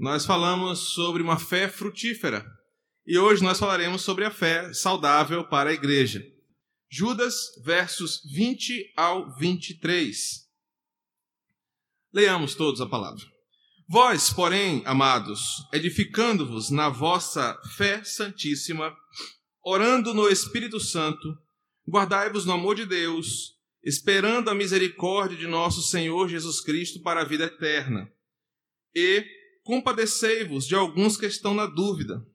nós falamos sobre uma fé frutífera e hoje nós falaremos sobre a fé saudável para a igreja. Judas, versos 20 ao 23. Leiamos todos a palavra. Vós, porém, amados, edificando-vos na vossa fé santíssima, orando no Espírito Santo, guardai-vos no amor de Deus, esperando a misericórdia de nosso Senhor Jesus Cristo para a vida eterna. E compadecei-vos de alguns que estão na dúvida.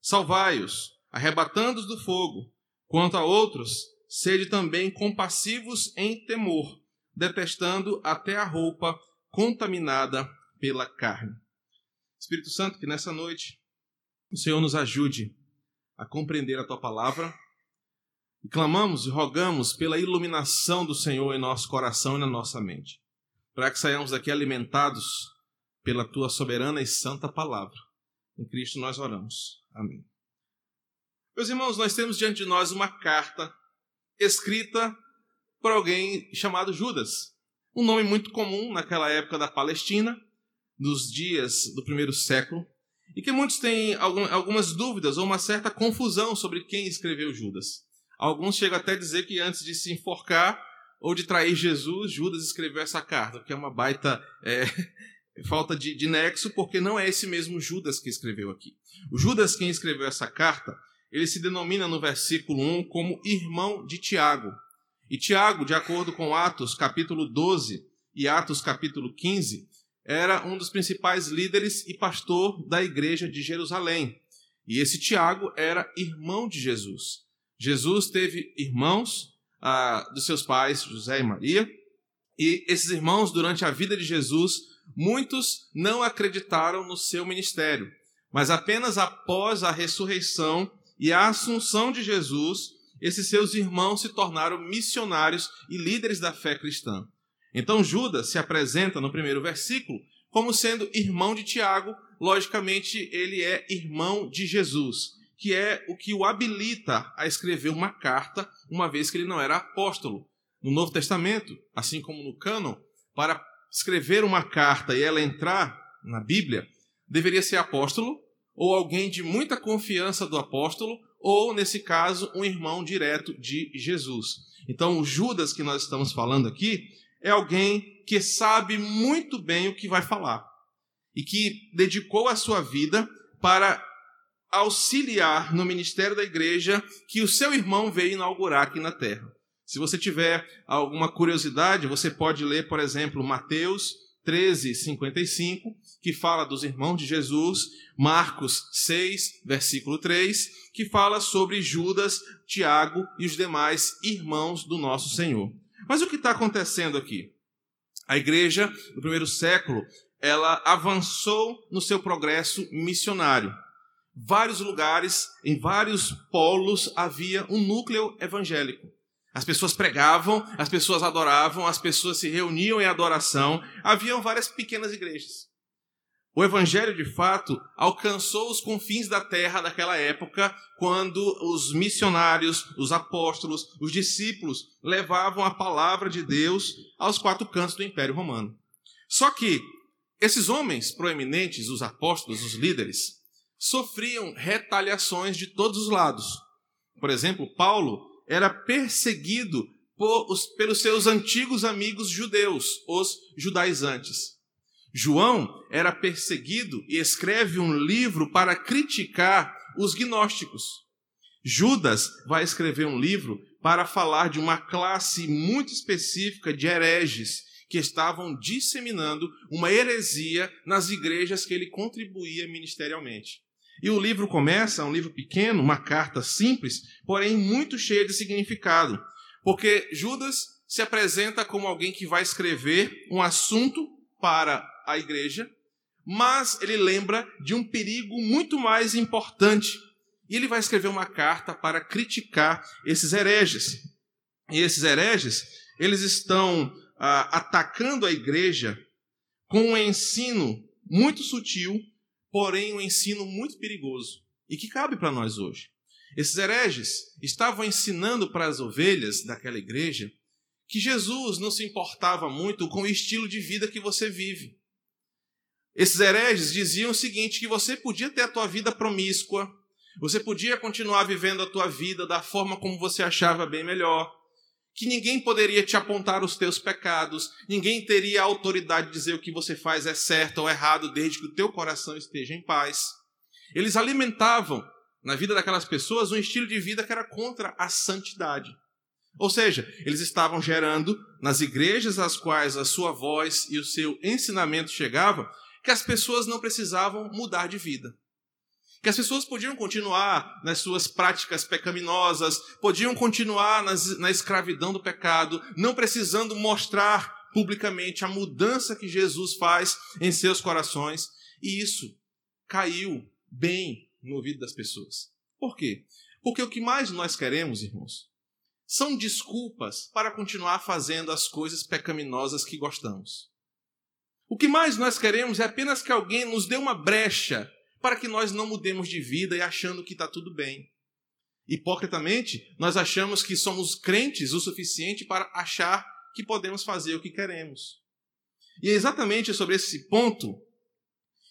Salvai-os, arrebatando-os do fogo. Quanto a outros, sede também compassivos em temor, detestando até a roupa contaminada pela carne. Espírito Santo, que nessa noite o Senhor nos ajude a compreender a tua palavra. E clamamos e rogamos pela iluminação do Senhor em nosso coração e na nossa mente, para que saiamos daqui alimentados pela tua soberana e santa palavra. Em Cristo nós oramos. Amém. Meus irmãos, nós temos diante de nós uma carta escrita por alguém chamado Judas. Um nome muito comum naquela época da Palestina, nos dias do primeiro século, e que muitos têm algumas dúvidas ou uma certa confusão sobre quem escreveu Judas. Alguns chegam até a dizer que antes de se enforcar ou de trair Jesus, Judas escreveu essa carta, que é uma baita é, falta de, de nexo, porque não é esse mesmo Judas que escreveu aqui. O Judas, quem escreveu essa carta, ele se denomina no versículo 1 como irmão de Tiago. E Tiago, de acordo com Atos capítulo 12 e Atos capítulo 15, era um dos principais líderes e pastor da igreja de Jerusalém. E esse Tiago era irmão de Jesus. Jesus teve irmãos ah, dos seus pais, José e Maria, e esses irmãos, durante a vida de Jesus, muitos não acreditaram no seu ministério, mas apenas após a ressurreição e a assunção de Jesus, esses seus irmãos se tornaram missionários e líderes da fé cristã. Então Judas se apresenta no primeiro versículo como sendo irmão de Tiago, logicamente ele é irmão de Jesus, que é o que o habilita a escrever uma carta, uma vez que ele não era apóstolo. No Novo Testamento, assim como no cânon, para escrever uma carta e ela entrar na Bíblia, deveria ser apóstolo ou alguém de muita confiança do apóstolo, ou, nesse caso, um irmão direto de Jesus. Então, o Judas que nós estamos falando aqui é alguém que sabe muito bem o que vai falar e que dedicou a sua vida para auxiliar no ministério da igreja que o seu irmão veio inaugurar aqui na terra. Se você tiver alguma curiosidade, você pode ler, por exemplo, Mateus 13, 55, que fala dos irmãos de Jesus, Marcos 6, versículo 3, que fala sobre Judas, Tiago e os demais irmãos do nosso Senhor. Mas o que está acontecendo aqui? A igreja do primeiro século ela avançou no seu progresso missionário. Vários lugares, em vários polos, havia um núcleo evangélico. As pessoas pregavam, as pessoas adoravam, as pessoas se reuniam em adoração. Haviam várias pequenas igrejas. O evangelho, de fato, alcançou os confins da terra daquela época, quando os missionários, os apóstolos, os discípulos levavam a palavra de Deus aos quatro cantos do Império Romano. Só que esses homens proeminentes, os apóstolos, os líderes, sofriam retaliações de todos os lados. Por exemplo, Paulo era perseguido os, pelos seus antigos amigos judeus, os judaizantes. João era perseguido e escreve um livro para criticar os gnósticos. Judas vai escrever um livro para falar de uma classe muito específica de hereges que estavam disseminando uma heresia nas igrejas que ele contribuía ministerialmente. E o livro começa, um livro pequeno, uma carta simples, porém muito cheia de significado, porque Judas se apresenta como alguém que vai escrever um assunto para a igreja, mas ele lembra de um perigo muito mais importante. E ele vai escrever uma carta para criticar esses hereges. E esses hereges, eles estão ah, atacando a igreja com um ensino muito sutil, porém um ensino muito perigoso e que cabe para nós hoje. Esses hereges estavam ensinando para as ovelhas daquela igreja que Jesus não se importava muito com o estilo de vida que você vive. Esses hereges diziam o seguinte: que você podia ter a tua vida promíscua, você podia continuar vivendo a tua vida da forma como você achava bem melhor, que ninguém poderia te apontar os teus pecados, ninguém teria a autoridade de dizer o que você faz é certo ou errado, desde que o teu coração esteja em paz. Eles alimentavam na vida daquelas pessoas um estilo de vida que era contra a santidade. Ou seja, eles estavam gerando nas igrejas às quais a sua voz e o seu ensinamento chegavam, que as pessoas não precisavam mudar de vida que as pessoas podiam continuar nas suas práticas pecaminosas, podiam continuar nas, na escravidão do pecado, não precisando mostrar publicamente a mudança que Jesus faz em seus corações. E isso caiu bem no ouvido das pessoas. Por quê? Porque o que mais nós queremos, irmãos, são desculpas para continuar fazendo as coisas pecaminosas que gostamos. O que mais nós queremos é apenas que alguém nos dê uma brecha para que nós não mudemos de vida e achando que está tudo bem. Hipocritamente, nós achamos que somos crentes o suficiente para achar que podemos fazer o que queremos. E é exatamente sobre esse ponto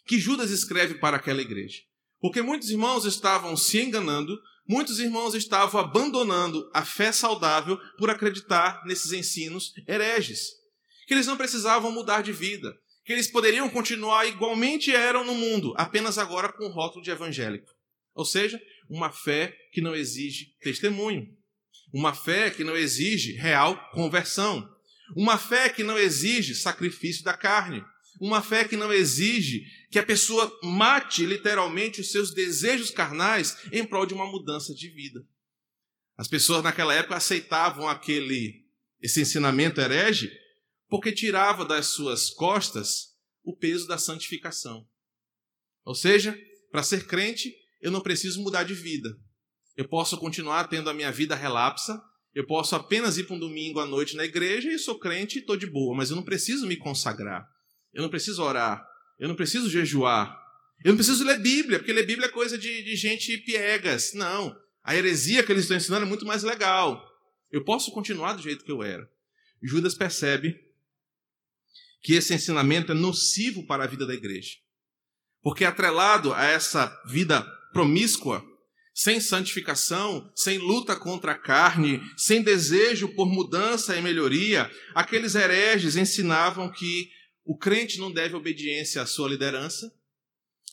que Judas escreve para aquela igreja. Porque muitos irmãos estavam se enganando, muitos irmãos estavam abandonando a fé saudável por acreditar nesses ensinos hereges. Que eles não precisavam mudar de vida, que eles poderiam continuar igualmente eram no mundo, apenas agora com o rótulo de evangélico. Ou seja, uma fé que não exige testemunho, uma fé que não exige real conversão, uma fé que não exige sacrifício da carne, uma fé que não exige que a pessoa mate literalmente os seus desejos carnais em prol de uma mudança de vida. As pessoas naquela época aceitavam aquele esse ensinamento herege porque tirava das suas costas o peso da santificação. Ou seja, para ser crente, eu não preciso mudar de vida. Eu posso continuar tendo a minha vida relapsa, eu posso apenas ir para um domingo à noite na igreja e sou crente e estou de boa, mas eu não preciso me consagrar. Eu não preciso orar. Eu não preciso jejuar. Eu não preciso ler Bíblia, porque ler Bíblia é coisa de, de gente piegas. Não. A heresia que eles estão ensinando é muito mais legal. Eu posso continuar do jeito que eu era. Judas percebe que esse ensinamento é nocivo para a vida da igreja. Porque atrelado a essa vida promíscua, sem santificação, sem luta contra a carne, sem desejo por mudança e melhoria, aqueles hereges ensinavam que o crente não deve obediência à sua liderança,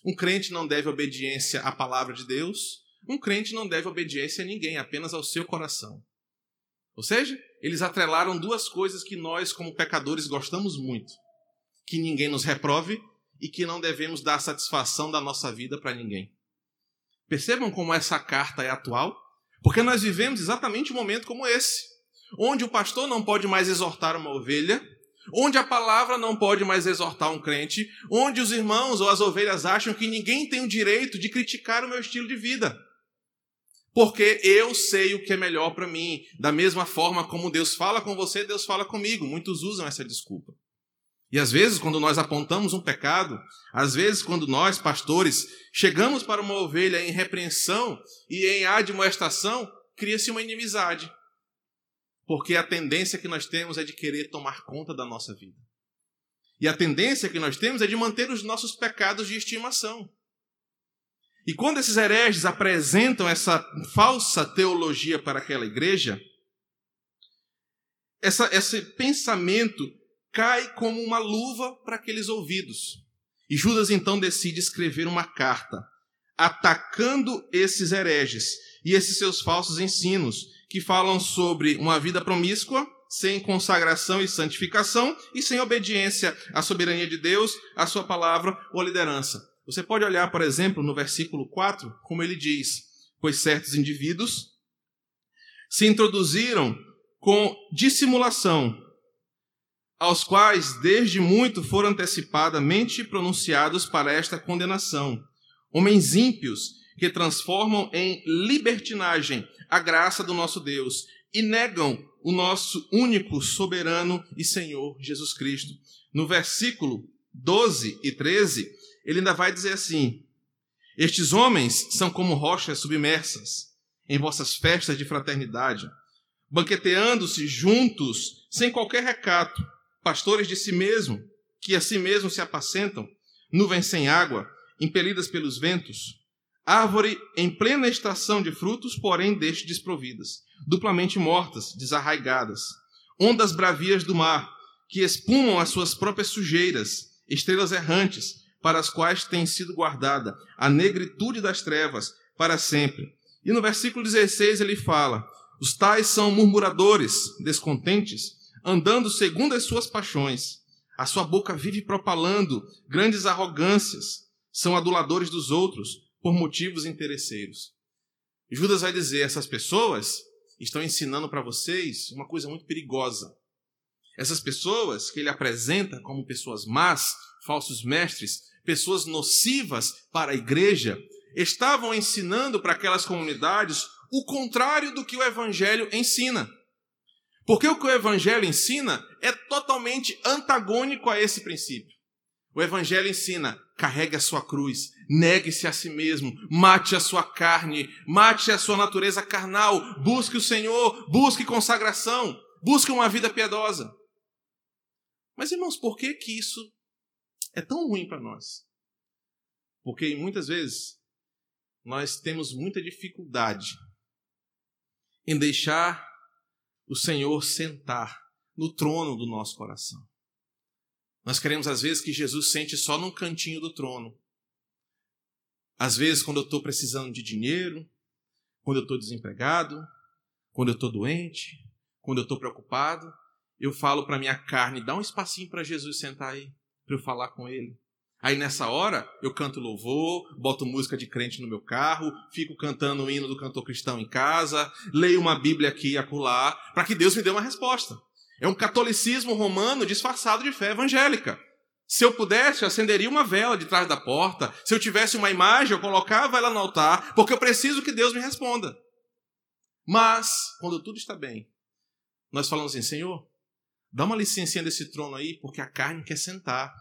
um crente não deve obediência à palavra de Deus, um crente não deve obediência a ninguém, apenas ao seu coração. Ou seja, eles atrelaram duas coisas que nós, como pecadores, gostamos muito: que ninguém nos reprove e que não devemos dar satisfação da nossa vida para ninguém. Percebam como essa carta é atual? Porque nós vivemos exatamente um momento como esse, onde o pastor não pode mais exortar uma ovelha, onde a palavra não pode mais exortar um crente, onde os irmãos ou as ovelhas acham que ninguém tem o direito de criticar o meu estilo de vida porque eu sei o que é melhor para mim. Da mesma forma como Deus fala com você, Deus fala comigo. Muitos usam essa desculpa. E às vezes, quando nós apontamos um pecado, às vezes, quando nós, pastores, chegamos para uma ovelha em repreensão e em admoestação, cria-se uma inimizade. Porque a tendência que nós temos é de querer tomar conta da nossa vida. E a tendência que nós temos é de manter os nossos pecados de estimação. E quando esses hereges apresentam essa falsa teologia para aquela igreja, essa, esse pensamento cai como uma luva para aqueles ouvidos. E Judas então decide escrever uma carta atacando esses hereges e esses seus falsos ensinos, que falam sobre uma vida promíscua, sem consagração e santificação e sem obediência à soberania de Deus, à sua palavra ou liderança. Você pode olhar, por exemplo, no versículo 4, como ele diz: Pois certos indivíduos se introduziram com dissimulação, aos quais desde muito foram antecipadamente pronunciados para esta condenação. Homens ímpios que transformam em libertinagem a graça do nosso Deus e negam o nosso único soberano e Senhor Jesus Cristo. No versículo 12 e 13, ele ainda vai dizer assim: Estes homens são como rochas submersas em vossas festas de fraternidade, banqueteando-se juntos sem qualquer recato, pastores de si mesmo, que a si mesmo se apacentam, nuvens sem água, impelidas pelos ventos, árvore em plena estação de frutos, porém deixe desprovidas, duplamente mortas, desarraigadas, ondas bravias do mar, que espumam as suas próprias sujeiras, estrelas errantes, para as quais tem sido guardada a negritude das trevas para sempre. E no versículo 16 ele fala: Os tais são murmuradores, descontentes, andando segundo as suas paixões. A sua boca vive propalando grandes arrogâncias, são aduladores dos outros por motivos interesseiros. Judas vai dizer: essas pessoas estão ensinando para vocês uma coisa muito perigosa. Essas pessoas que ele apresenta como pessoas más, falsos mestres, pessoas nocivas para a igreja, estavam ensinando para aquelas comunidades o contrário do que o evangelho ensina. Porque o que o evangelho ensina é totalmente antagônico a esse princípio. O evangelho ensina: carregue a sua cruz, negue-se a si mesmo, mate a sua carne, mate a sua natureza carnal, busque o Senhor, busque consagração, busque uma vida piedosa. Mas irmãos, por que que isso é tão ruim para nós? Porque muitas vezes nós temos muita dificuldade em deixar o Senhor sentar no trono do nosso coração. Nós queremos, às vezes, que Jesus sente só num cantinho do trono. Às vezes, quando eu estou precisando de dinheiro, quando eu estou desempregado, quando eu estou doente, quando eu estou preocupado, eu falo para minha carne: dá um espacinho para Jesus sentar aí para eu falar com ele. Aí nessa hora eu canto louvor, boto música de crente no meu carro, fico cantando o hino do cantor cristão em casa, leio uma Bíblia aqui e acolá, para que Deus me dê uma resposta. É um catolicismo romano disfarçado de fé evangélica. Se eu pudesse, eu acenderia uma vela de trás da porta. Se eu tivesse uma imagem, eu colocava ela no altar, porque eu preciso que Deus me responda. Mas, quando tudo está bem, nós falamos assim: Senhor, dá uma licencinha desse trono aí, porque a carne quer sentar.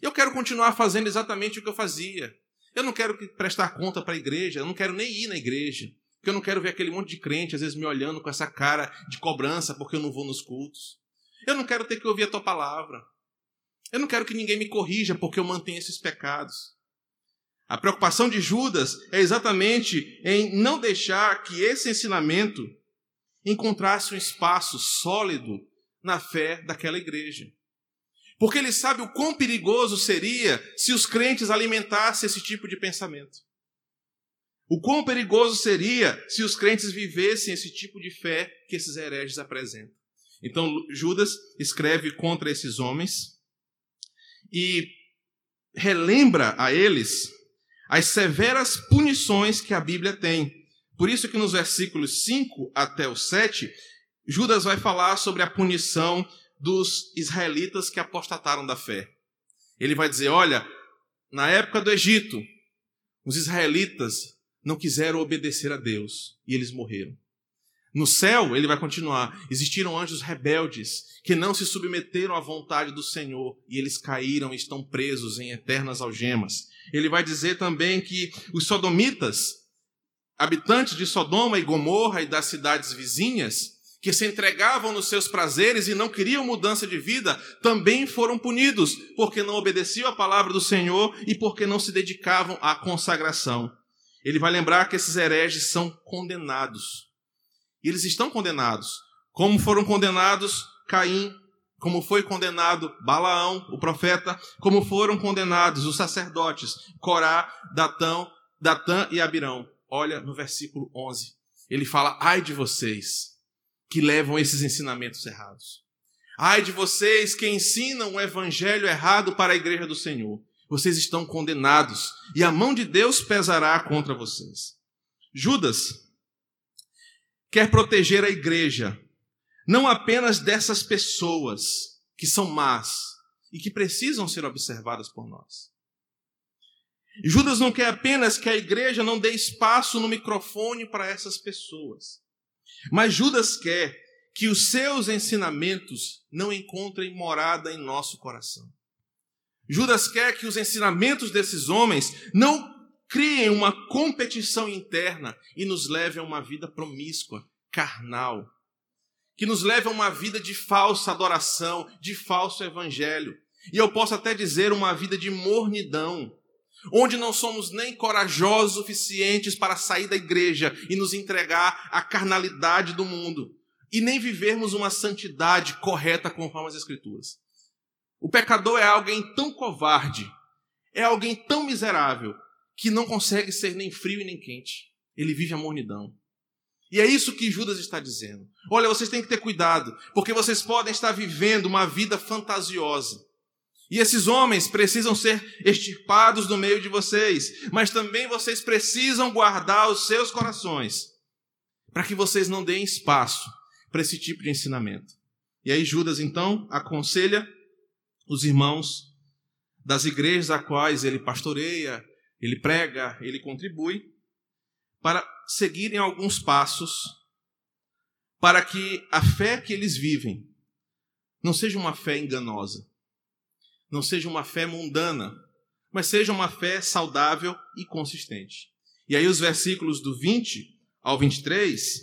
Eu quero continuar fazendo exatamente o que eu fazia. Eu não quero prestar conta para a igreja, eu não quero nem ir na igreja. Porque eu não quero ver aquele monte de crente, às vezes, me olhando com essa cara de cobrança porque eu não vou nos cultos. Eu não quero ter que ouvir a tua palavra. Eu não quero que ninguém me corrija porque eu mantenho esses pecados. A preocupação de Judas é exatamente em não deixar que esse ensinamento encontrasse um espaço sólido na fé daquela igreja. Porque ele sabe o quão perigoso seria se os crentes alimentassem esse tipo de pensamento. O quão perigoso seria se os crentes vivessem esse tipo de fé que esses hereges apresentam. Então, Judas escreve contra esses homens e relembra a eles as severas punições que a Bíblia tem. Por isso que nos versículos 5 até o 7, Judas vai falar sobre a punição dos israelitas que apostataram da fé. Ele vai dizer: olha, na época do Egito, os israelitas não quiseram obedecer a Deus e eles morreram. No céu, ele vai continuar: existiram anjos rebeldes que não se submeteram à vontade do Senhor e eles caíram e estão presos em eternas algemas. Ele vai dizer também que os sodomitas, habitantes de Sodoma e Gomorra e das cidades vizinhas, que se entregavam nos seus prazeres e não queriam mudança de vida, também foram punidos, porque não obedeciam à palavra do Senhor e porque não se dedicavam à consagração. Ele vai lembrar que esses hereges são condenados. E eles estão condenados, como foram condenados Caim, como foi condenado Balaão, o profeta, como foram condenados os sacerdotes Corá, Datão, Datã e Abirão. Olha no versículo 11. Ele fala: "Ai de vocês, que levam esses ensinamentos errados. Ai de vocês que ensinam o evangelho errado para a igreja do Senhor. Vocês estão condenados e a mão de Deus pesará contra vocês. Judas quer proteger a igreja, não apenas dessas pessoas que são más e que precisam ser observadas por nós. Judas não quer apenas que a igreja não dê espaço no microfone para essas pessoas. Mas Judas quer que os seus ensinamentos não encontrem morada em nosso coração. Judas quer que os ensinamentos desses homens não criem uma competição interna e nos levem a uma vida promíscua, carnal, que nos leve a uma vida de falsa adoração, de falso evangelho. E eu posso até dizer uma vida de mornidão, onde não somos nem corajosos suficientes para sair da igreja e nos entregar à carnalidade do mundo, e nem vivermos uma santidade correta conforme as Escrituras. O pecador é alguém tão covarde, é alguém tão miserável, que não consegue ser nem frio e nem quente. Ele vive a mornidão. E é isso que Judas está dizendo. Olha, vocês têm que ter cuidado, porque vocês podem estar vivendo uma vida fantasiosa. E esses homens precisam ser extirpados do meio de vocês, mas também vocês precisam guardar os seus corações, para que vocês não deem espaço para esse tipo de ensinamento. E aí Judas então aconselha os irmãos das igrejas a quais ele pastoreia, ele prega, ele contribui, para seguirem alguns passos para que a fé que eles vivem não seja uma fé enganosa não seja uma fé mundana, mas seja uma fé saudável e consistente. E aí, os versículos do 20 ao 23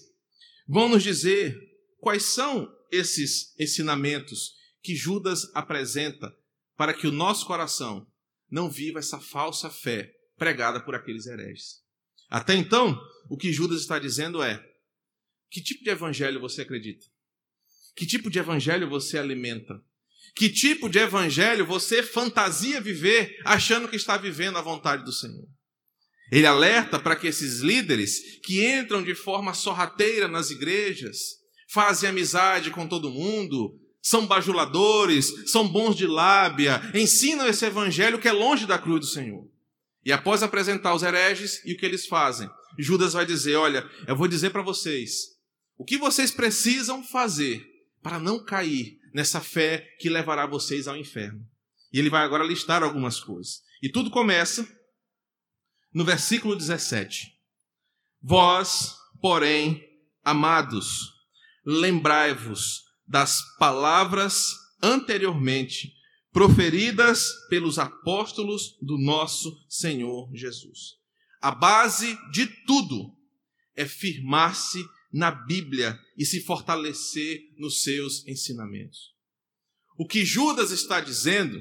vão nos dizer quais são esses ensinamentos que Judas apresenta para que o nosso coração não viva essa falsa fé pregada por aqueles hereges. Até então, o que Judas está dizendo é: que tipo de evangelho você acredita? Que tipo de evangelho você alimenta? Que tipo de evangelho você fantasia viver achando que está vivendo a vontade do Senhor? Ele alerta para que esses líderes que entram de forma sorrateira nas igrejas, fazem amizade com todo mundo, são bajuladores, são bons de lábia, ensinam esse evangelho que é longe da cruz do Senhor. E após apresentar os hereges, e o que eles fazem? Judas vai dizer: Olha, eu vou dizer para vocês o que vocês precisam fazer para não cair nessa fé que levará vocês ao inferno. E ele vai agora listar algumas coisas. E tudo começa no versículo 17. Vós, porém, amados, lembrai-vos das palavras anteriormente proferidas pelos apóstolos do nosso Senhor Jesus. A base de tudo é firmar-se na Bíblia e se fortalecer nos seus ensinamentos. O que Judas está dizendo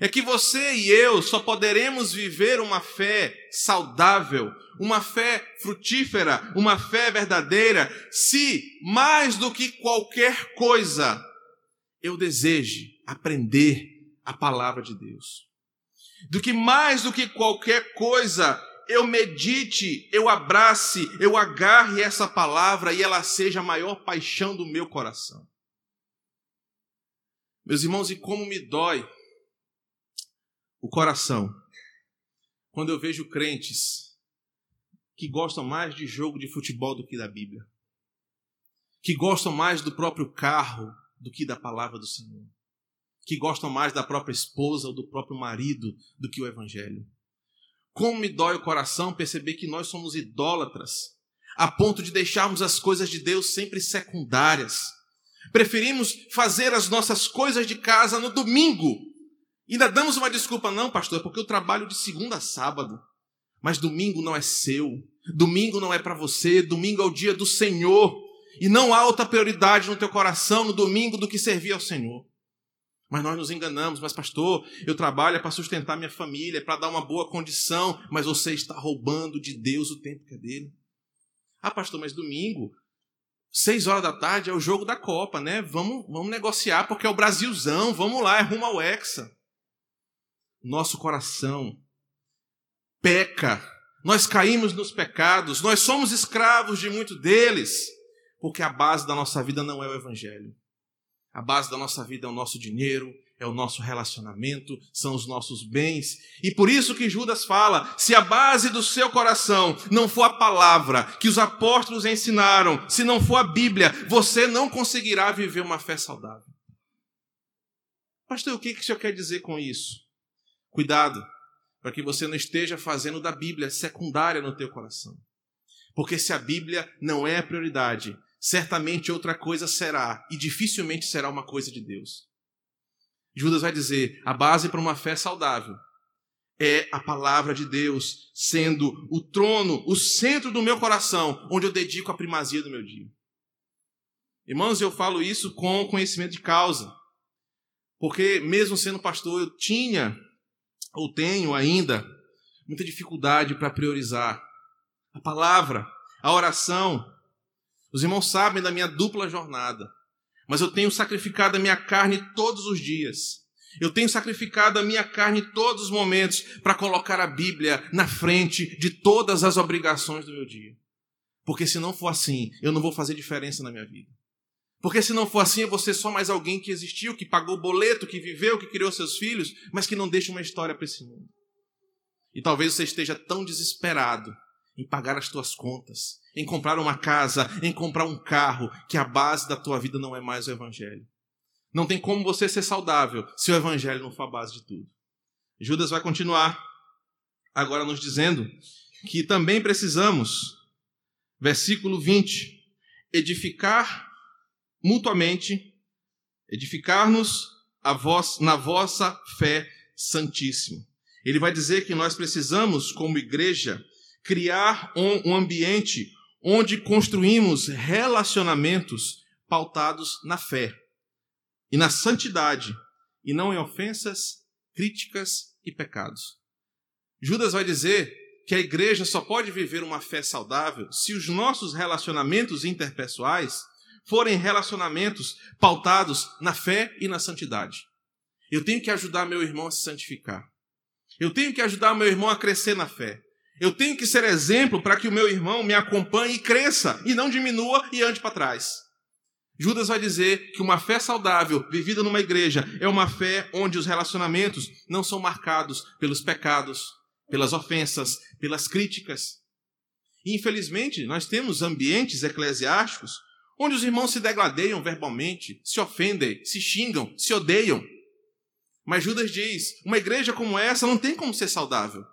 é que você e eu só poderemos viver uma fé saudável, uma fé frutífera, uma fé verdadeira, se mais do que qualquer coisa eu deseje aprender a palavra de Deus. Do que mais do que qualquer coisa eu medite, eu abrace, eu agarre essa palavra e ela seja a maior paixão do meu coração. Meus irmãos, e como me dói o coração quando eu vejo crentes que gostam mais de jogo de futebol do que da Bíblia, que gostam mais do próprio carro do que da palavra do Senhor, que gostam mais da própria esposa ou do próprio marido do que o Evangelho. Como me dói o coração perceber que nós somos idólatras, a ponto de deixarmos as coisas de Deus sempre secundárias. Preferimos fazer as nossas coisas de casa no domingo. Ainda damos uma desculpa, não, pastor, é porque eu trabalho de segunda a sábado. Mas domingo não é seu. Domingo não é para você. Domingo é o dia do Senhor. E não há outra prioridade no teu coração no domingo do que servir ao Senhor. Mas nós nos enganamos, mas pastor, eu trabalho para sustentar minha família, para dar uma boa condição, mas você está roubando de Deus o tempo que é dele. Ah, pastor, mas domingo, seis horas da tarde é o jogo da Copa, né? Vamos, vamos negociar porque é o Brasilzão, vamos lá, é rumo ao Hexa. Nosso coração peca, nós caímos nos pecados, nós somos escravos de muito deles, porque a base da nossa vida não é o Evangelho. A base da nossa vida é o nosso dinheiro, é o nosso relacionamento, são os nossos bens. E por isso que Judas fala: se a base do seu coração não for a palavra que os apóstolos ensinaram, se não for a Bíblia, você não conseguirá viver uma fé saudável. Pastor, o que, o senhor quer dizer com isso? Cuidado, para que você não esteja fazendo da Bíblia secundária no teu coração. Porque se a Bíblia não é a prioridade, certamente outra coisa será, e dificilmente será uma coisa de Deus. Judas vai dizer: a base para uma fé saudável é a palavra de Deus sendo o trono, o centro do meu coração, onde eu dedico a primazia do meu dia. Irmãos, eu falo isso com conhecimento de causa. Porque, mesmo sendo pastor, eu tinha, ou tenho ainda, muita dificuldade para priorizar a palavra, a oração. Os irmãos sabem da minha dupla jornada, mas eu tenho sacrificado a minha carne todos os dias. Eu tenho sacrificado a minha carne todos os momentos para colocar a Bíblia na frente de todas as obrigações do meu dia. Porque se não for assim, eu não vou fazer diferença na minha vida. Porque se não for assim, eu vou ser só mais alguém que existiu, que pagou o boleto, que viveu, que criou seus filhos, mas que não deixa uma história para esse mundo. E talvez você esteja tão desesperado em pagar as tuas contas, em comprar uma casa, em comprar um carro, que a base da tua vida não é mais o Evangelho. Não tem como você ser saudável se o Evangelho não for a base de tudo. Judas vai continuar agora nos dizendo que também precisamos, versículo 20, edificar mutuamente, edificar-nos na vossa fé santíssima. Ele vai dizer que nós precisamos, como igreja, criar um, um ambiente onde construímos relacionamentos pautados na fé e na santidade, e não em ofensas, críticas e pecados. Judas vai dizer que a igreja só pode viver uma fé saudável se os nossos relacionamentos interpessoais forem relacionamentos pautados na fé e na santidade. Eu tenho que ajudar meu irmão a se santificar. Eu tenho que ajudar meu irmão a crescer na fé. Eu tenho que ser exemplo para que o meu irmão me acompanhe e cresça, e não diminua e ande para trás. Judas vai dizer que uma fé saudável, vivida numa igreja, é uma fé onde os relacionamentos não são marcados pelos pecados, pelas ofensas, pelas críticas. E, infelizmente, nós temos ambientes eclesiásticos onde os irmãos se degladeiam verbalmente, se ofendem, se xingam, se odeiam. Mas Judas diz: uma igreja como essa não tem como ser saudável.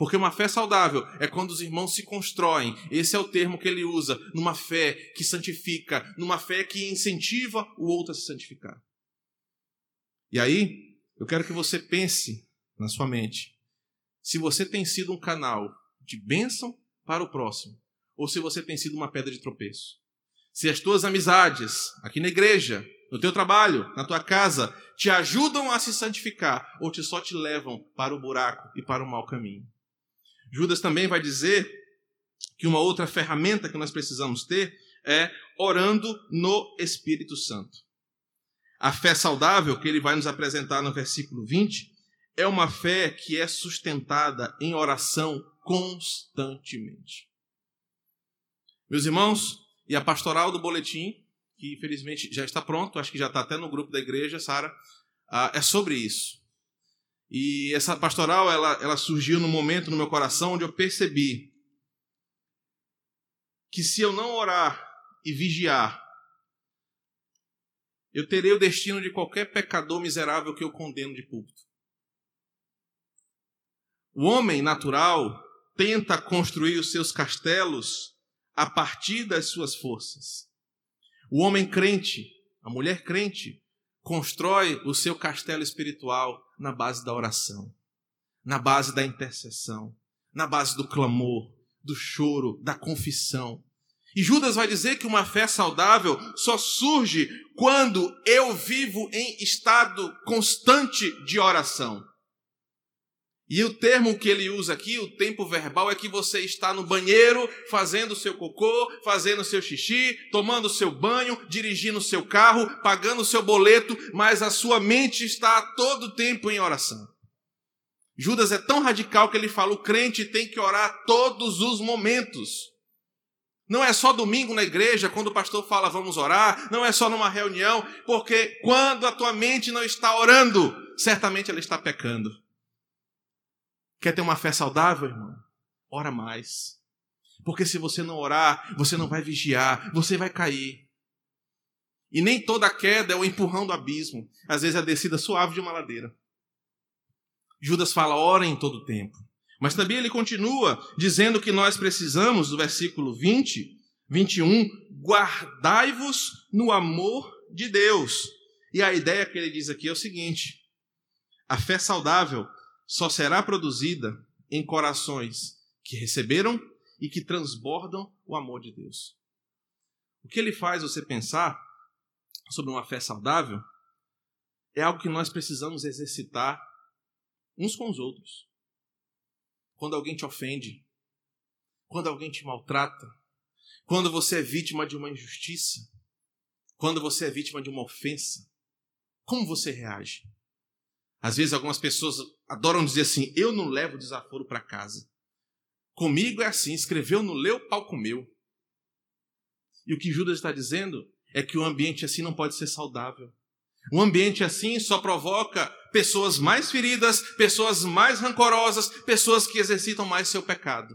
Porque uma fé saudável é quando os irmãos se constroem, esse é o termo que ele usa, numa fé que santifica, numa fé que incentiva o outro a se santificar. E aí, eu quero que você pense na sua mente se você tem sido um canal de bênção para o próximo, ou se você tem sido uma pedra de tropeço. Se as tuas amizades, aqui na igreja, no teu trabalho, na tua casa, te ajudam a se santificar, ou te só te levam para o buraco e para o mau caminho. Judas também vai dizer que uma outra ferramenta que nós precisamos ter é orando no Espírito Santo. A fé saudável que ele vai nos apresentar no versículo 20 é uma fé que é sustentada em oração constantemente. Meus irmãos, e a pastoral do boletim, que infelizmente já está pronto, acho que já está até no grupo da igreja, Sara, ah, é sobre isso. E essa pastoral, ela, ela surgiu no momento no meu coração onde eu percebi que se eu não orar e vigiar, eu terei o destino de qualquer pecador miserável que eu condeno de púlpito. O homem natural tenta construir os seus castelos a partir das suas forças. O homem crente, a mulher crente, constrói o seu castelo espiritual na base da oração, na base da intercessão, na base do clamor, do choro, da confissão. E Judas vai dizer que uma fé saudável só surge quando eu vivo em estado constante de oração. E o termo que ele usa aqui, o tempo verbal, é que você está no banheiro, fazendo seu cocô, fazendo seu xixi, tomando seu banho, dirigindo seu carro, pagando seu boleto, mas a sua mente está a todo tempo em oração. Judas é tão radical que ele fala: o crente tem que orar todos os momentos. Não é só domingo na igreja, quando o pastor fala vamos orar, não é só numa reunião, porque quando a tua mente não está orando, certamente ela está pecando. Quer ter uma fé saudável, irmão? Ora mais. Porque se você não orar, você não vai vigiar, você vai cair. E nem toda queda é o empurrão do abismo. Às vezes é a descida suave de uma ladeira. Judas fala, ora em todo tempo. Mas também ele continua dizendo que nós precisamos, do versículo 20, 21, guardai-vos no amor de Deus. E a ideia que ele diz aqui é o seguinte: a fé saudável só será produzida em corações que receberam e que transbordam o amor de Deus. O que ele faz você pensar sobre uma fé saudável é algo que nós precisamos exercitar uns com os outros. Quando alguém te ofende, quando alguém te maltrata, quando você é vítima de uma injustiça, quando você é vítima de uma ofensa, como você reage? Às vezes algumas pessoas adoram dizer assim: eu não levo desaforo para casa. Comigo é assim, escreveu no leu, pau comeu. E o que Judas está dizendo é que o ambiente assim não pode ser saudável. Um ambiente assim só provoca pessoas mais feridas, pessoas mais rancorosas, pessoas que exercitam mais seu pecado.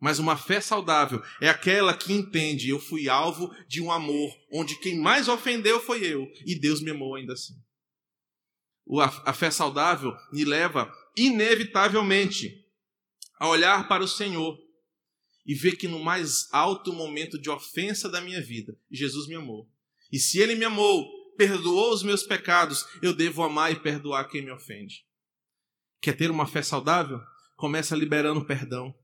Mas uma fé saudável é aquela que entende: eu fui alvo de um amor, onde quem mais ofendeu foi eu, e Deus me amou ainda assim. A fé saudável me leva, inevitavelmente, a olhar para o Senhor e ver que no mais alto momento de ofensa da minha vida, Jesus me amou. E se Ele me amou, perdoou os meus pecados, eu devo amar e perdoar quem me ofende. Quer ter uma fé saudável? Começa liberando perdão.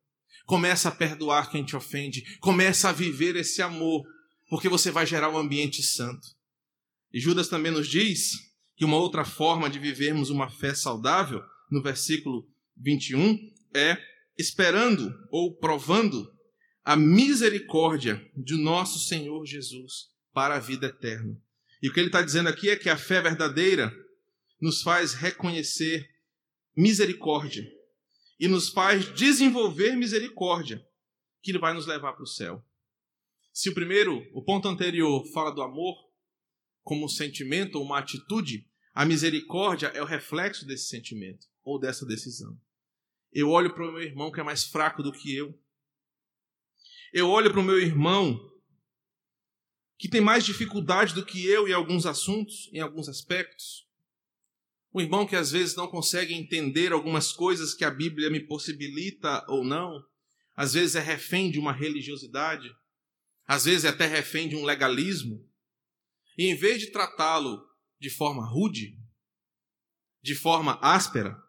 Começa a perdoar quem te ofende. Começa a viver esse amor, porque você vai gerar um ambiente santo. E Judas também nos diz que uma outra forma de vivermos uma fé saudável, no versículo 21, é esperando ou provando a misericórdia de nosso Senhor Jesus para a vida eterna. E o que ele está dizendo aqui é que a fé verdadeira nos faz reconhecer misericórdia e nos faz desenvolver misericórdia, que vai nos levar para o céu. Se o primeiro, o ponto anterior, fala do amor como um sentimento ou uma atitude, a misericórdia é o reflexo desse sentimento ou dessa decisão. Eu olho para o meu irmão que é mais fraco do que eu. Eu olho para o meu irmão que tem mais dificuldade do que eu em alguns assuntos, em alguns aspectos. O irmão que às vezes não consegue entender algumas coisas que a Bíblia me possibilita ou não, às vezes é refém de uma religiosidade, às vezes é até refém de um legalismo. E em vez de tratá-lo de forma rude, de forma áspera,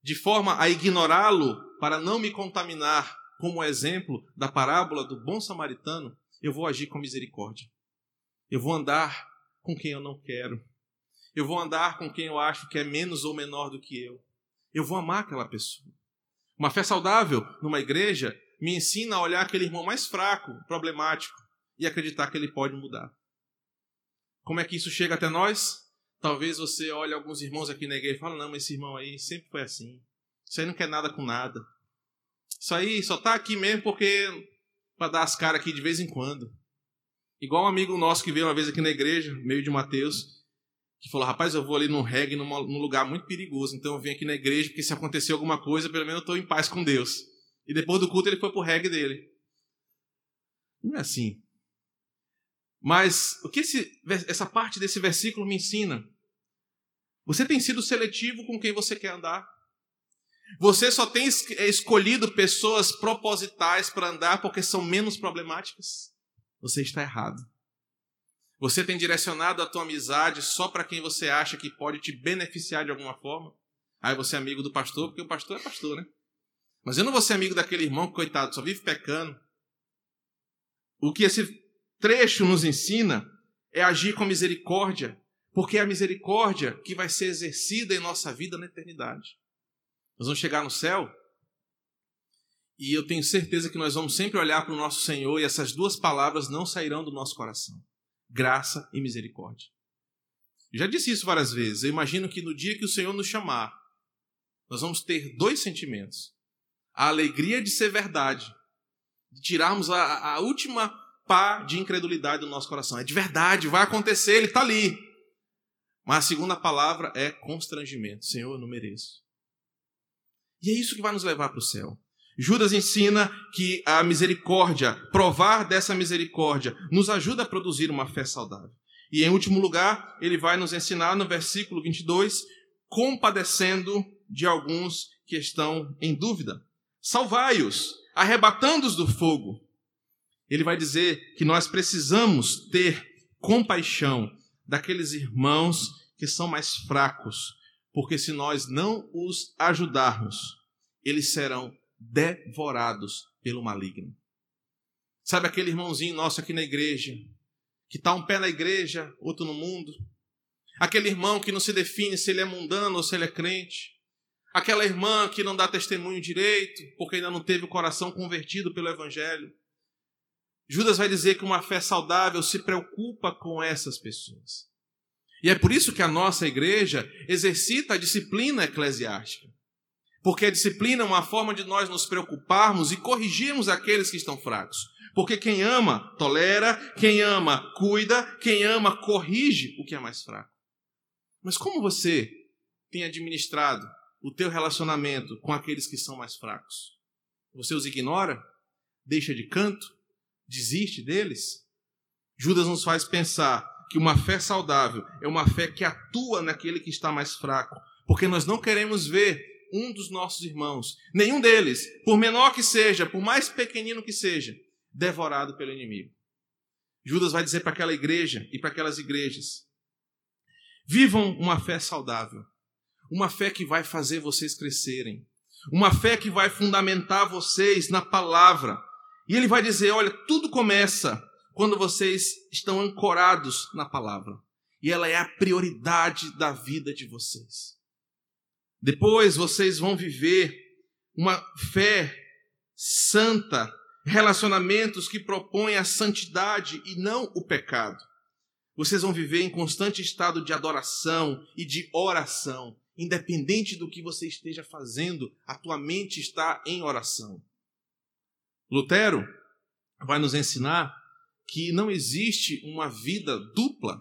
de forma a ignorá-lo para não me contaminar, como exemplo da parábola do bom samaritano, eu vou agir com misericórdia. Eu vou andar com quem eu não quero. Eu vou andar com quem eu acho que é menos ou menor do que eu. Eu vou amar aquela pessoa. Uma fé saudável numa igreja me ensina a olhar aquele irmão mais fraco, problemático, e acreditar que ele pode mudar. Como é que isso chega até nós? Talvez você olhe alguns irmãos aqui na igreja e fale, não, mas esse irmão aí sempre foi assim. Isso aí não quer nada com nada. Isso aí só tá aqui mesmo porque para dar as caras aqui de vez em quando. Igual um amigo nosso que veio uma vez aqui na igreja, meio de Mateus, que falou: Rapaz, eu vou ali num reggae, num, num lugar muito perigoso, então eu vim aqui na igreja porque se acontecer alguma coisa, pelo menos eu estou em paz com Deus. E depois do culto ele foi pro reggae dele. Não é assim. Mas o que esse, essa parte desse versículo me ensina? Você tem sido seletivo com quem você quer andar. Você só tem escolhido pessoas propositais para andar porque são menos problemáticas. Você está errado. Você tem direcionado a tua amizade só para quem você acha que pode te beneficiar de alguma forma. Aí você é amigo do pastor, porque o pastor é pastor, né? Mas eu não vou ser amigo daquele irmão que, coitado, só vive pecando. O que esse trecho nos ensina é agir com misericórdia, porque é a misericórdia que vai ser exercida em nossa vida na eternidade. Nós vamos chegar no céu e eu tenho certeza que nós vamos sempre olhar para o nosso Senhor e essas duas palavras não sairão do nosso coração: graça e misericórdia. Eu já disse isso várias vezes. Eu imagino que no dia que o Senhor nos chamar, nós vamos ter dois sentimentos: a alegria de ser verdade, de tirarmos a, a última pá de incredulidade do nosso coração. É de verdade, vai acontecer, ele está ali. Mas a segunda palavra é constrangimento. Senhor, eu não mereço. E é isso que vai nos levar para o céu. Judas ensina que a misericórdia, provar dessa misericórdia, nos ajuda a produzir uma fé saudável. E em último lugar, ele vai nos ensinar no versículo 22, compadecendo de alguns que estão em dúvida. Salvai-os, arrebatando-os do fogo, ele vai dizer que nós precisamos ter compaixão daqueles irmãos que são mais fracos, porque se nós não os ajudarmos, eles serão devorados pelo maligno. Sabe aquele irmãozinho nosso aqui na igreja, que está um pé na igreja, outro no mundo? Aquele irmão que não se define se ele é mundano ou se ele é crente. Aquela irmã que não dá testemunho direito, porque ainda não teve o coração convertido pelo Evangelho. Judas vai dizer que uma fé saudável se preocupa com essas pessoas. E é por isso que a nossa igreja exercita a disciplina eclesiástica. Porque a disciplina é uma forma de nós nos preocuparmos e corrigirmos aqueles que estão fracos. Porque quem ama, tolera, quem ama, cuida, quem ama, corrige o que é mais fraco. Mas como você tem administrado o teu relacionamento com aqueles que são mais fracos? Você os ignora? Deixa de canto? Desiste deles? Judas nos faz pensar que uma fé saudável é uma fé que atua naquele que está mais fraco, porque nós não queremos ver um dos nossos irmãos, nenhum deles, por menor que seja, por mais pequenino que seja, devorado pelo inimigo. Judas vai dizer para aquela igreja e para aquelas igrejas: vivam uma fé saudável, uma fé que vai fazer vocês crescerem, uma fé que vai fundamentar vocês na palavra. E ele vai dizer: olha, tudo começa quando vocês estão ancorados na palavra. E ela é a prioridade da vida de vocês. Depois vocês vão viver uma fé santa, relacionamentos que propõem a santidade e não o pecado. Vocês vão viver em constante estado de adoração e de oração, independente do que você esteja fazendo, a tua mente está em oração. Lutero vai nos ensinar que não existe uma vida dupla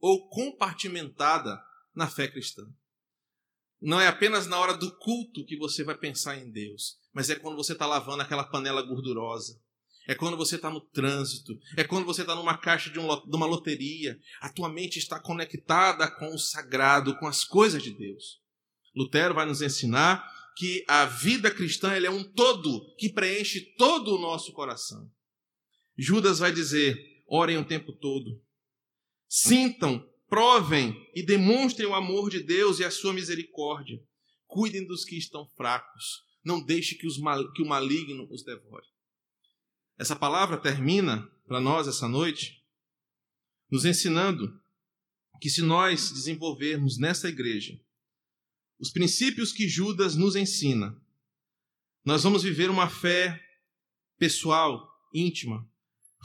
ou compartimentada na fé cristã. Não é apenas na hora do culto que você vai pensar em Deus, mas é quando você está lavando aquela panela gordurosa. É quando você está no trânsito, é quando você está numa caixa de, um, uma loteria. A tua mente está conectada com o sagrado, com as coisas de Deus. Lutero vai nos ensinar que a vida cristã é um todo que preenche todo o nosso coração. Judas vai dizer: orem o tempo todo. Sintam, provem e demonstrem o amor de Deus e a sua misericórdia. Cuidem dos que estão fracos. Não deixe que, os mal, que o maligno os devore. Essa palavra termina para nós essa noite nos ensinando que se nós desenvolvermos nessa igreja os princípios que Judas nos ensina, nós vamos viver uma fé pessoal, íntima,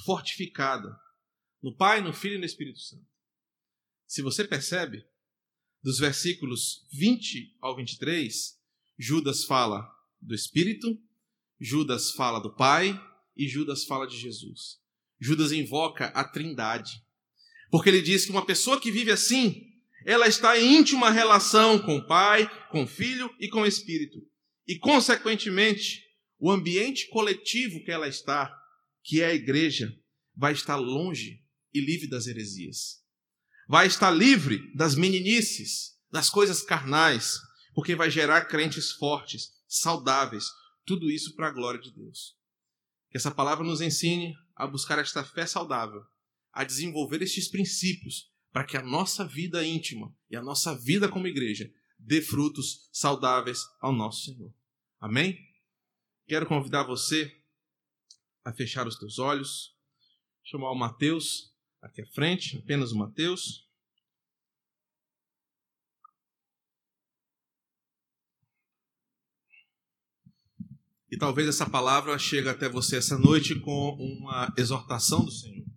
fortificada no Pai, no Filho e no Espírito Santo. Se você percebe, dos versículos 20 ao 23, Judas fala do Espírito, Judas fala do Pai e Judas fala de Jesus. Judas invoca a Trindade, porque ele diz que uma pessoa que vive assim, ela está em íntima relação com o Pai, com o Filho e com o Espírito. E, consequentemente, o ambiente coletivo que ela está que é a igreja, vai estar longe e livre das heresias. Vai estar livre das meninices, das coisas carnais, porque vai gerar crentes fortes, saudáveis, tudo isso para a glória de Deus. Que essa palavra nos ensine a buscar esta fé saudável, a desenvolver estes princípios, para que a nossa vida íntima e a nossa vida como igreja dê frutos saudáveis ao nosso Senhor. Amém? Quero convidar você a fechar os teus olhos, chamar o Mateus aqui à frente, apenas o Mateus. E talvez essa palavra chegue até você essa noite com uma exortação do Senhor.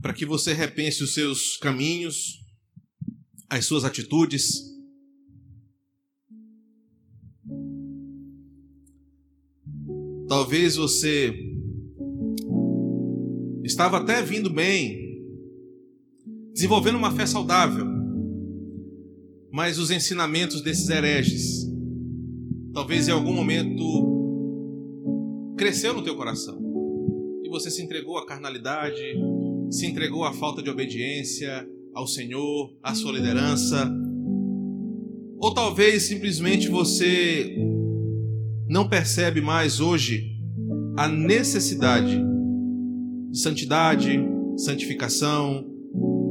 Para que você repense os seus caminhos, as suas atitudes. Talvez você estava até vindo bem, desenvolvendo uma fé saudável, mas os ensinamentos desses hereges, talvez em algum momento cresceu no teu coração e você se entregou à carnalidade, se entregou à falta de obediência, ao Senhor, à sua liderança. Ou talvez simplesmente você não percebe mais hoje a necessidade de santidade, santificação,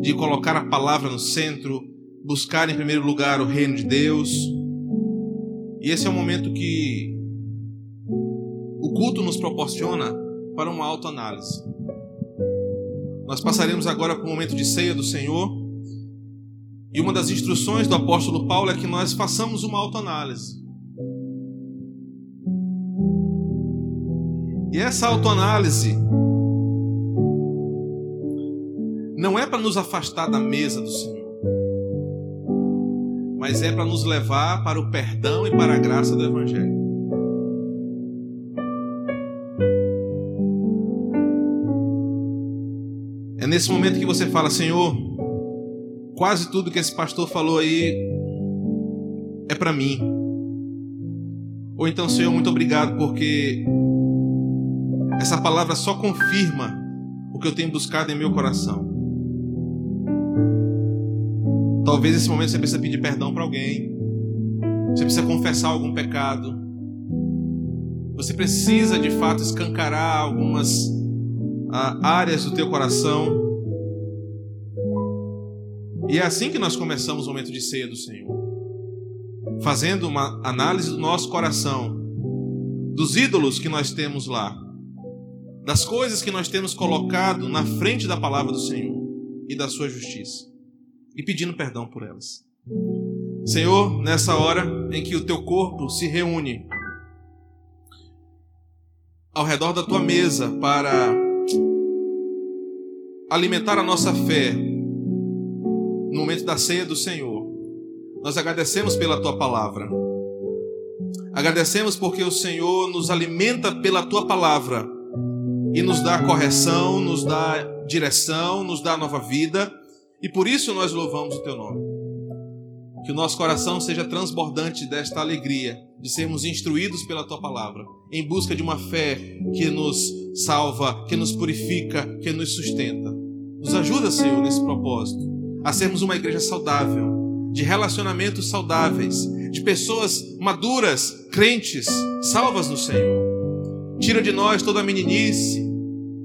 de colocar a palavra no centro, buscar em primeiro lugar o reino de Deus. E esse é o momento que o culto nos proporciona para uma autoanálise. Nós passaremos agora para o momento de ceia do Senhor. E uma das instruções do apóstolo Paulo é que nós façamos uma autoanálise. E essa autoanálise não é para nos afastar da mesa do Senhor, mas é para nos levar para o perdão e para a graça do Evangelho. Nesse momento que você fala, Senhor, quase tudo que esse pastor falou aí é para mim. Ou então, Senhor, muito obrigado porque essa palavra só confirma o que eu tenho buscado em meu coração. Talvez nesse momento você precisa pedir perdão para alguém. Você precisa confessar algum pecado. Você precisa de fato escancarar algumas ah, áreas do teu coração. E é assim que nós começamos o momento de ceia do Senhor. Fazendo uma análise do nosso coração, dos ídolos que nós temos lá das coisas que nós temos colocado na frente da palavra do Senhor e da sua justiça, e pedindo perdão por elas. Senhor, nessa hora em que o teu corpo se reúne ao redor da tua mesa para alimentar a nossa fé no momento da ceia do Senhor, nós agradecemos pela tua palavra. Agradecemos porque o Senhor nos alimenta pela tua palavra e nos dá correção, nos dá direção, nos dá nova vida, e por isso nós louvamos o teu nome. Que o nosso coração seja transbordante desta alegria de sermos instruídos pela tua palavra, em busca de uma fé que nos salva, que nos purifica, que nos sustenta. Nos ajuda, Senhor, nesse propósito, a sermos uma igreja saudável, de relacionamentos saudáveis, de pessoas maduras, crentes, salvas no Senhor. Tira de nós toda a meninice,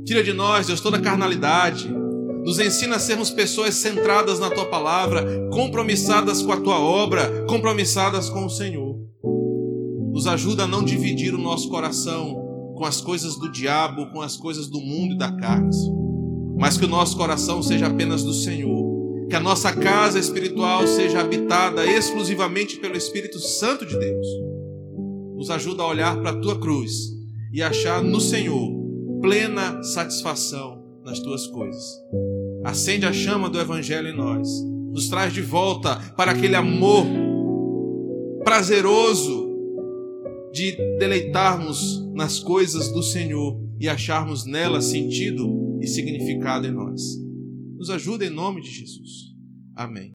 tira de nós, Deus, toda a carnalidade. Nos ensina a sermos pessoas centradas na tua palavra, compromissadas com a tua obra, compromissadas com o Senhor. Nos ajuda a não dividir o nosso coração com as coisas do diabo, com as coisas do mundo e da carne, mas que o nosso coração seja apenas do Senhor. Que a nossa casa espiritual seja habitada exclusivamente pelo Espírito Santo de Deus. Nos ajuda a olhar para a tua cruz e achar no Senhor plena satisfação nas tuas coisas. Acende a chama do Evangelho em nós, nos traz de volta para aquele amor prazeroso de deleitarmos nas coisas do Senhor e acharmos nelas sentido e significado em nós. Nos ajuda em nome de Jesus. Amém.